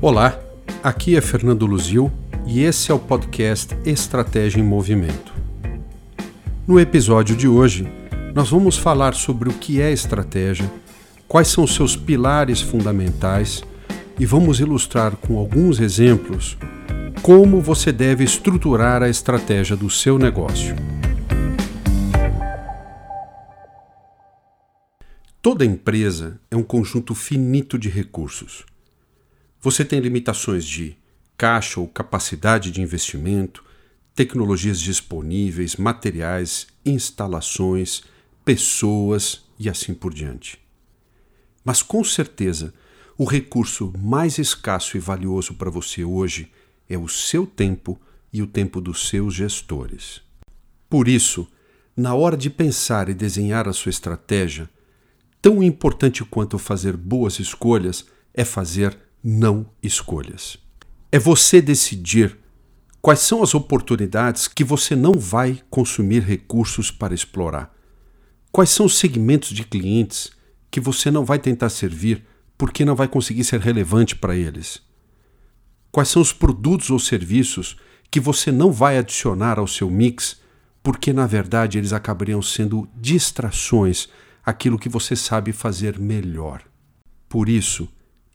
Olá, aqui é Fernando Luzil e esse é o podcast Estratégia em Movimento. No episódio de hoje, nós vamos falar sobre o que é estratégia, quais são seus pilares fundamentais e vamos ilustrar com alguns exemplos como você deve estruturar a estratégia do seu negócio. Toda empresa é um conjunto finito de recursos você tem limitações de caixa ou capacidade de investimento, tecnologias disponíveis, materiais, instalações, pessoas e assim por diante. Mas com certeza, o recurso mais escasso e valioso para você hoje é o seu tempo e o tempo dos seus gestores. Por isso, na hora de pensar e desenhar a sua estratégia, tão importante quanto fazer boas escolhas é fazer não escolhas. É você decidir quais são as oportunidades que você não vai consumir recursos para explorar. Quais são os segmentos de clientes que você não vai tentar servir porque não vai conseguir ser relevante para eles. Quais são os produtos ou serviços que você não vai adicionar ao seu mix porque na verdade eles acabariam sendo distrações aquilo que você sabe fazer melhor. Por isso,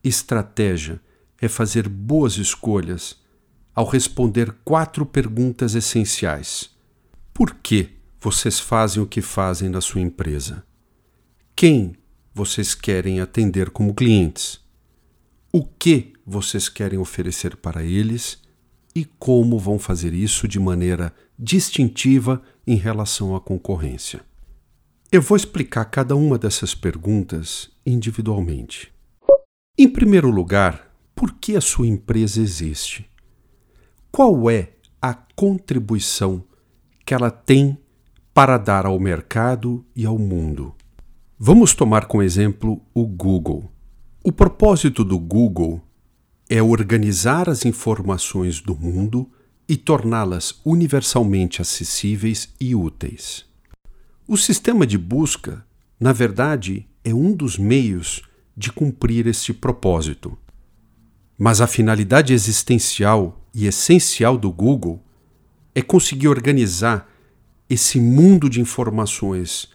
Estratégia é fazer boas escolhas ao responder quatro perguntas essenciais. Por que vocês fazem o que fazem na sua empresa? Quem vocês querem atender como clientes? O que vocês querem oferecer para eles e como vão fazer isso de maneira distintiva em relação à concorrência? Eu vou explicar cada uma dessas perguntas individualmente. Em primeiro lugar, por que a sua empresa existe? Qual é a contribuição que ela tem para dar ao mercado e ao mundo? Vamos tomar como exemplo o Google. O propósito do Google é organizar as informações do mundo e torná-las universalmente acessíveis e úteis. O sistema de busca, na verdade, é um dos meios de cumprir este propósito. Mas a finalidade existencial e essencial do Google é conseguir organizar esse mundo de informações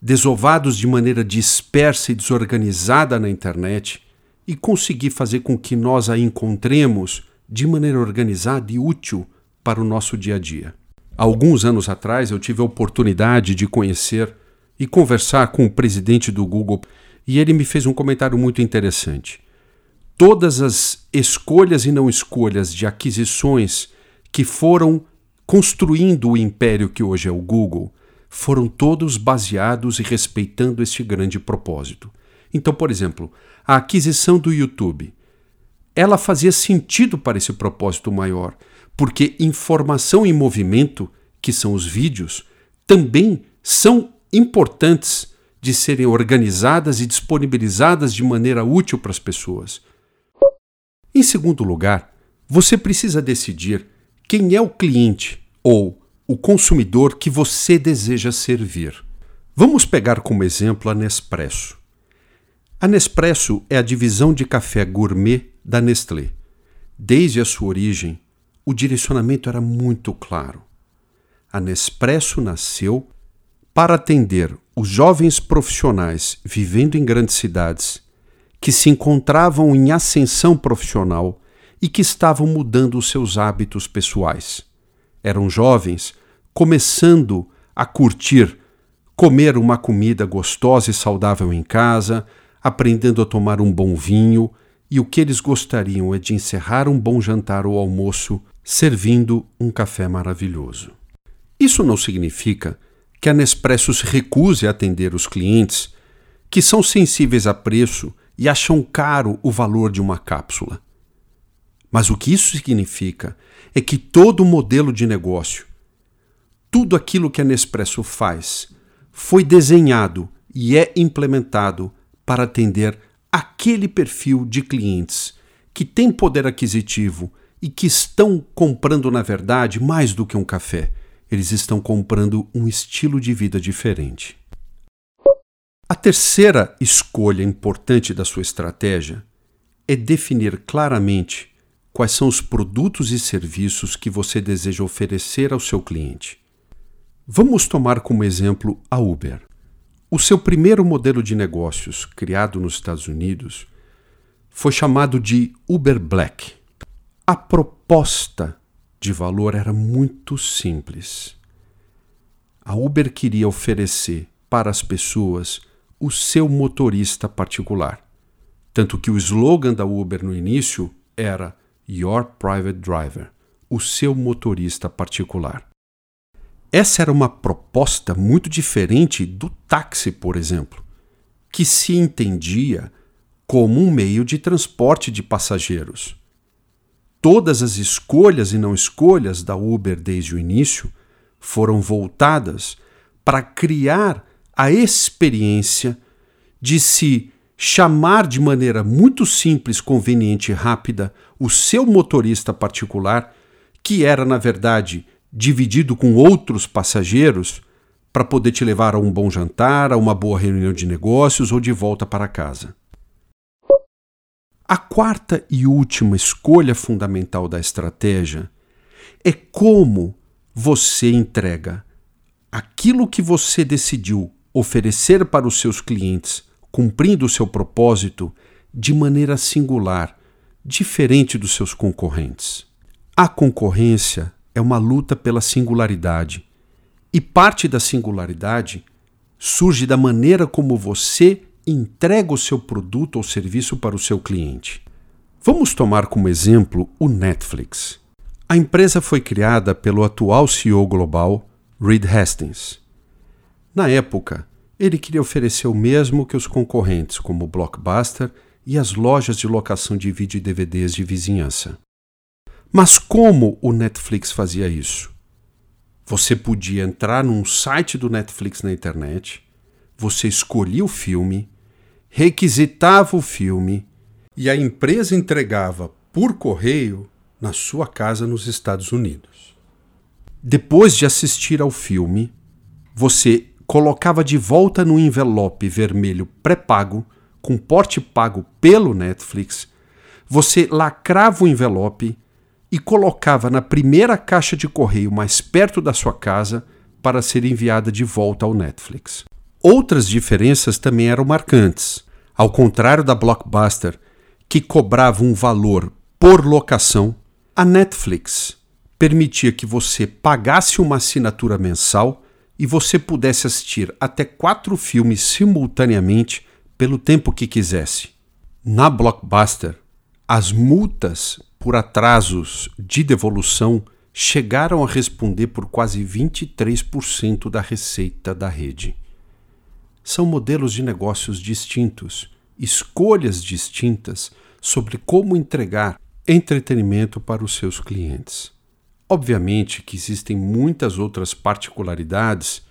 desovados de maneira dispersa e desorganizada na internet e conseguir fazer com que nós a encontremos de maneira organizada e útil para o nosso dia a dia. Alguns anos atrás eu tive a oportunidade de conhecer e conversar com o presidente do Google e ele me fez um comentário muito interessante. Todas as escolhas e não escolhas de aquisições que foram construindo o império que hoje é o Google foram todos baseados e respeitando este grande propósito. Então, por exemplo, a aquisição do YouTube, ela fazia sentido para esse propósito maior, porque informação em movimento, que são os vídeos, também são importantes de serem organizadas e disponibilizadas de maneira útil para as pessoas. Em segundo lugar, você precisa decidir quem é o cliente ou o consumidor que você deseja servir. Vamos pegar como exemplo a Nespresso. A Nespresso é a divisão de café gourmet da Nestlé. Desde a sua origem, o direcionamento era muito claro. A Nespresso nasceu para atender os jovens profissionais vivendo em grandes cidades, que se encontravam em ascensão profissional e que estavam mudando os seus hábitos pessoais. Eram jovens começando a curtir comer uma comida gostosa e saudável em casa, aprendendo a tomar um bom vinho, e o que eles gostariam é de encerrar um bom jantar ou almoço servindo um café maravilhoso. Isso não significa que a Nespresso se recuse a atender os clientes que são sensíveis a preço e acham caro o valor de uma cápsula. Mas o que isso significa é que todo o modelo de negócio, tudo aquilo que a Nespresso faz, foi desenhado e é implementado para atender aquele perfil de clientes que tem poder aquisitivo e que estão comprando, na verdade, mais do que um café eles estão comprando um estilo de vida diferente. A terceira escolha importante da sua estratégia é definir claramente quais são os produtos e serviços que você deseja oferecer ao seu cliente. Vamos tomar como exemplo a Uber. O seu primeiro modelo de negócios, criado nos Estados Unidos, foi chamado de Uber Black. A proposta de valor era muito simples. A Uber queria oferecer para as pessoas o seu motorista particular. Tanto que o slogan da Uber no início era Your Private Driver, o seu motorista particular. Essa era uma proposta muito diferente do táxi, por exemplo, que se entendia como um meio de transporte de passageiros. Todas as escolhas e não escolhas da Uber desde o início foram voltadas para criar a experiência de se chamar de maneira muito simples, conveniente e rápida o seu motorista particular, que era, na verdade, dividido com outros passageiros, para poder te levar a um bom jantar, a uma boa reunião de negócios ou de volta para casa. A quarta e última escolha fundamental da estratégia é como você entrega aquilo que você decidiu oferecer para os seus clientes cumprindo o seu propósito de maneira singular, diferente dos seus concorrentes. A concorrência é uma luta pela singularidade, e parte da singularidade surge da maneira como você entrega o seu produto ou serviço para o seu cliente. Vamos tomar como exemplo o Netflix. A empresa foi criada pelo atual CEO global, Reed Hastings. Na época, ele queria oferecer o mesmo que os concorrentes, como o Blockbuster e as lojas de locação de vídeo e DVDs de vizinhança. Mas como o Netflix fazia isso? Você podia entrar num site do Netflix na internet, você escolhia o filme, requisitava o filme e a empresa entregava por correio na sua casa nos Estados Unidos. Depois de assistir ao filme, você colocava de volta no envelope vermelho pré-pago, com porte pago pelo Netflix, você lacrava o envelope e colocava na primeira caixa de correio mais perto da sua casa para ser enviada de volta ao Netflix. Outras diferenças também eram marcantes. Ao contrário da Blockbuster, que cobrava um valor por locação, a Netflix permitia que você pagasse uma assinatura mensal e você pudesse assistir até quatro filmes simultaneamente pelo tempo que quisesse. Na Blockbuster, as multas por atrasos de devolução chegaram a responder por quase 23% da receita da rede. São modelos de negócios distintos, escolhas distintas sobre como entregar entretenimento para os seus clientes. Obviamente que existem muitas outras particularidades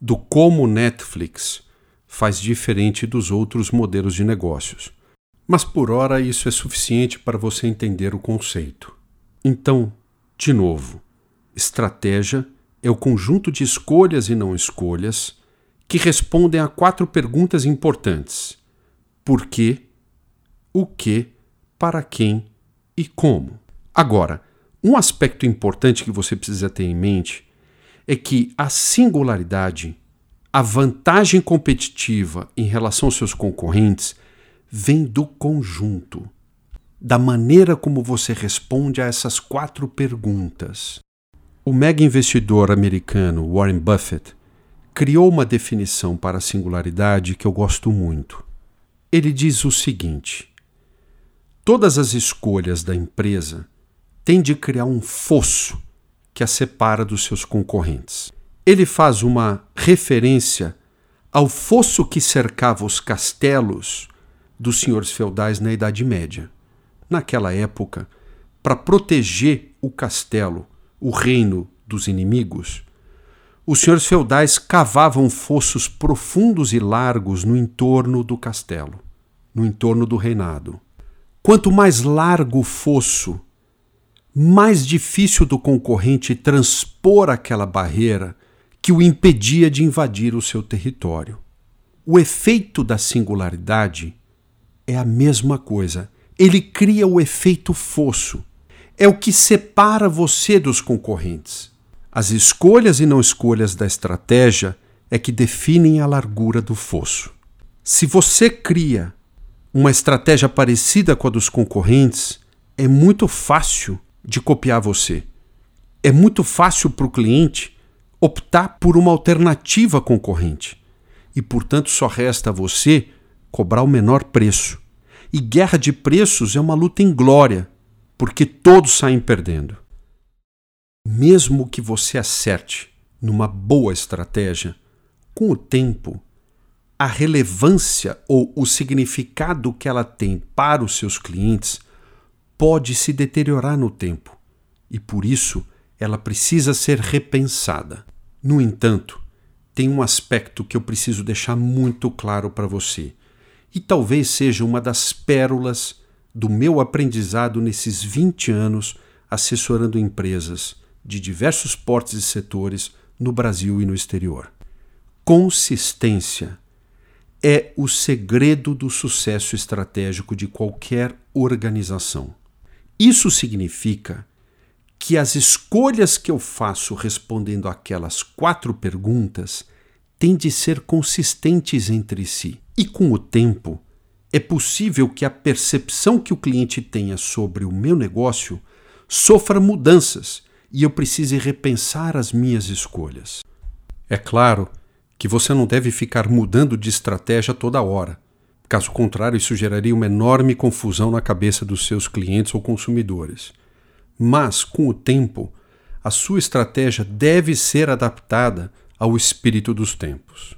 do como Netflix faz diferente dos outros modelos de negócios. Mas por hora isso é suficiente para você entender o conceito. Então, de novo, estratégia é o conjunto de escolhas e não escolhas que respondem a quatro perguntas importantes: por quê, o que, para quem e como. Agora, um aspecto importante que você precisa ter em mente é que a singularidade, a vantagem competitiva em relação aos seus concorrentes, vem do conjunto, da maneira como você responde a essas quatro perguntas. O mega investidor americano Warren Buffett criou uma definição para a singularidade que eu gosto muito. Ele diz o seguinte: todas as escolhas da empresa tem de criar um fosso que a separa dos seus concorrentes. Ele faz uma referência ao fosso que cercava os castelos dos senhores feudais na Idade Média. Naquela época, para proteger o castelo, o reino dos inimigos, os senhores feudais cavavam fossos profundos e largos no entorno do castelo, no entorno do reinado. Quanto mais largo o fosso, mais difícil do concorrente transpor aquela barreira que o impedia de invadir o seu território. O efeito da singularidade é a mesma coisa, ele cria o efeito fosso. É o que separa você dos concorrentes. As escolhas e não escolhas da estratégia é que definem a largura do fosso. Se você cria uma estratégia parecida com a dos concorrentes, é muito fácil de copiar você. É muito fácil para o cliente optar por uma alternativa concorrente. E, portanto, só resta a você cobrar o menor preço. E guerra de preços é uma luta inglória, porque todos saem perdendo. Mesmo que você acerte numa boa estratégia, com o tempo, a relevância ou o significado que ela tem para os seus clientes pode se deteriorar no tempo e por isso ela precisa ser repensada. No entanto, tem um aspecto que eu preciso deixar muito claro para você e talvez seja uma das pérolas do meu aprendizado nesses 20 anos assessorando empresas de diversos portes e setores no Brasil e no exterior. Consistência é o segredo do sucesso estratégico de qualquer organização. Isso significa que as escolhas que eu faço respondendo aquelas quatro perguntas têm de ser consistentes entre si. E com o tempo, é possível que a percepção que o cliente tenha sobre o meu negócio sofra mudanças e eu precise repensar as minhas escolhas. É claro que você não deve ficar mudando de estratégia toda hora. Caso contrário, isso geraria uma enorme confusão na cabeça dos seus clientes ou consumidores. Mas, com o tempo, a sua estratégia deve ser adaptada ao espírito dos tempos.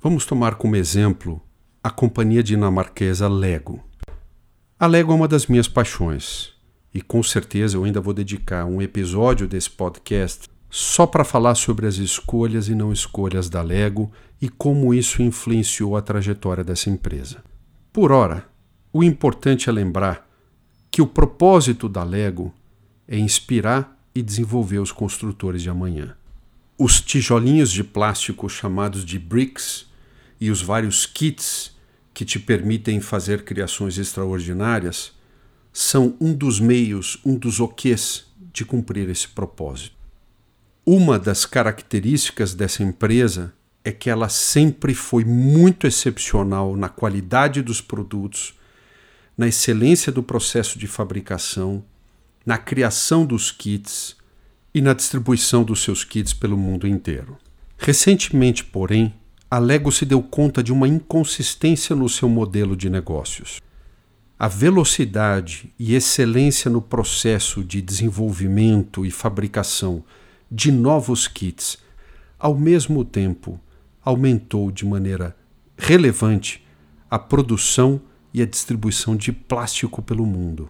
Vamos tomar como exemplo a companhia dinamarquesa Lego. A Lego é uma das minhas paixões e com certeza eu ainda vou dedicar um episódio desse podcast só para falar sobre as escolhas e não escolhas da Lego e como isso influenciou a trajetória dessa empresa. Por ora, o importante é lembrar que o propósito da Lego é inspirar e desenvolver os construtores de amanhã. Os tijolinhos de plástico chamados de bricks e os vários kits que te permitem fazer criações extraordinárias são um dos meios, um dos oquês de cumprir esse propósito. Uma das características dessa empresa é que ela sempre foi muito excepcional na qualidade dos produtos, na excelência do processo de fabricação, na criação dos kits e na distribuição dos seus kits pelo mundo inteiro. Recentemente, porém, a Lego se deu conta de uma inconsistência no seu modelo de negócios. A velocidade e excelência no processo de desenvolvimento e fabricação de novos kits, ao mesmo tempo aumentou de maneira relevante a produção e a distribuição de plástico pelo mundo.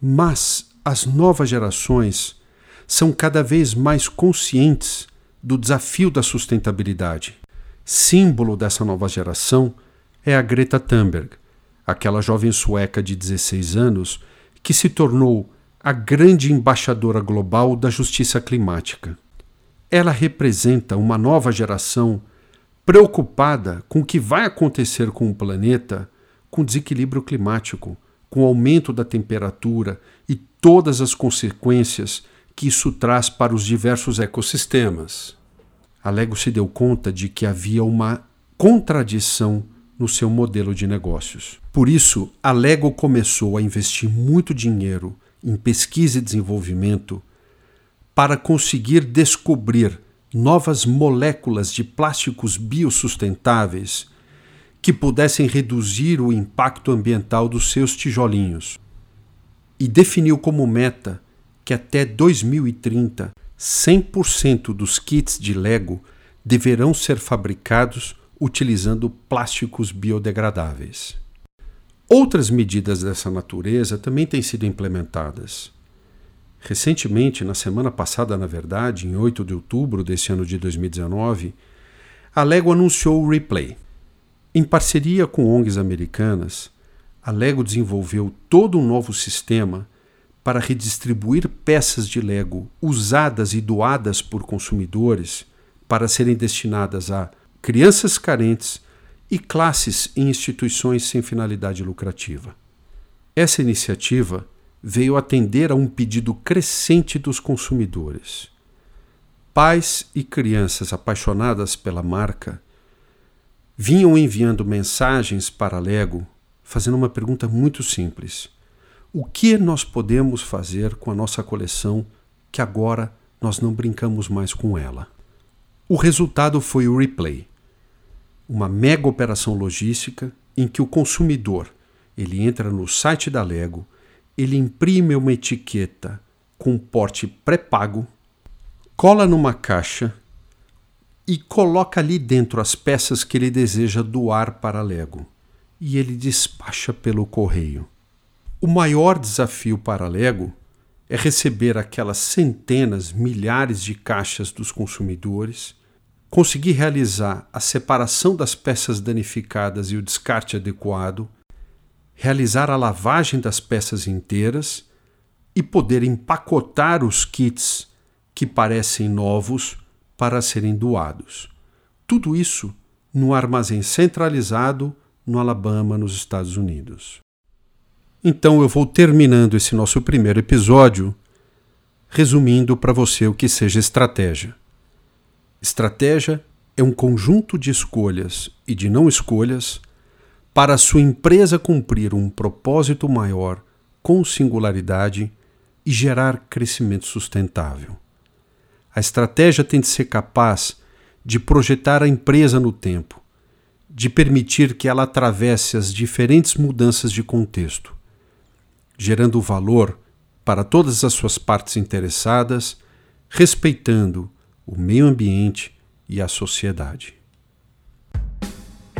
Mas as novas gerações são cada vez mais conscientes do desafio da sustentabilidade. Símbolo dessa nova geração é a Greta Thunberg, aquela jovem sueca de 16 anos que se tornou a grande embaixadora global da justiça climática. Ela representa uma nova geração preocupada com o que vai acontecer com o planeta com desequilíbrio climático, com o aumento da temperatura e todas as consequências que isso traz para os diversos ecossistemas. A Lego se deu conta de que havia uma contradição no seu modelo de negócios. Por isso, a Lego começou a investir muito dinheiro em pesquisa e desenvolvimento para conseguir descobrir novas moléculas de plásticos biosustentáveis que pudessem reduzir o impacto ambiental dos seus tijolinhos. E definiu como meta que até 2030 100% dos kits de Lego deverão ser fabricados utilizando plásticos biodegradáveis. Outras medidas dessa natureza também têm sido implementadas. Recentemente, na semana passada, na verdade, em 8 de outubro desse ano de 2019, a Lego anunciou o Replay. Em parceria com ONGs americanas, a Lego desenvolveu todo um novo sistema para redistribuir peças de Lego usadas e doadas por consumidores para serem destinadas a crianças carentes e classes em instituições sem finalidade lucrativa. Essa iniciativa veio atender a um pedido crescente dos consumidores. Pais e crianças apaixonadas pela marca vinham enviando mensagens para a Lego fazendo uma pergunta muito simples: O que nós podemos fazer com a nossa coleção que agora nós não brincamos mais com ela? O resultado foi o Replay, uma mega operação logística em que o consumidor ele entra no site da Lego, ele imprime uma etiqueta com porte pré-pago, cola numa caixa e coloca ali dentro as peças que ele deseja doar para a Lego e ele despacha pelo correio. O maior desafio para a Lego é receber aquelas centenas, milhares de caixas dos consumidores, conseguir realizar a separação das peças danificadas e o descarte adequado realizar a lavagem das peças inteiras e poder empacotar os kits que parecem novos para serem doados. Tudo isso no armazém centralizado no Alabama, nos Estados Unidos. Então eu vou terminando esse nosso primeiro episódio resumindo para você o que seja estratégia. Estratégia é um conjunto de escolhas e de não escolhas para a sua empresa cumprir um propósito maior com singularidade e gerar crescimento sustentável. A estratégia tem de ser capaz de projetar a empresa no tempo, de permitir que ela atravesse as diferentes mudanças de contexto, gerando valor para todas as suas partes interessadas, respeitando o meio ambiente e a sociedade.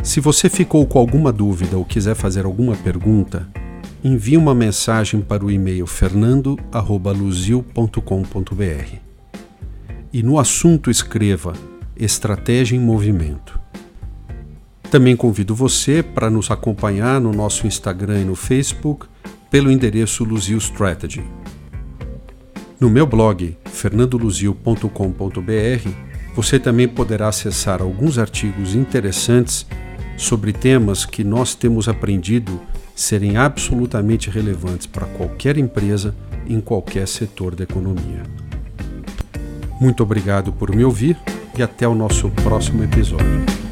Se você ficou com alguma dúvida ou quiser fazer alguma pergunta, envie uma mensagem para o e-mail fernando@luzil.com.br. E no assunto escreva Estratégia em Movimento. Também convido você para nos acompanhar no nosso Instagram e no Facebook pelo endereço Luzil Strategy. No meu blog fernandoluzil.com.br você também poderá acessar alguns artigos interessantes sobre temas que nós temos aprendido serem absolutamente relevantes para qualquer empresa em qualquer setor da economia. Muito obrigado por me ouvir e até o nosso próximo episódio.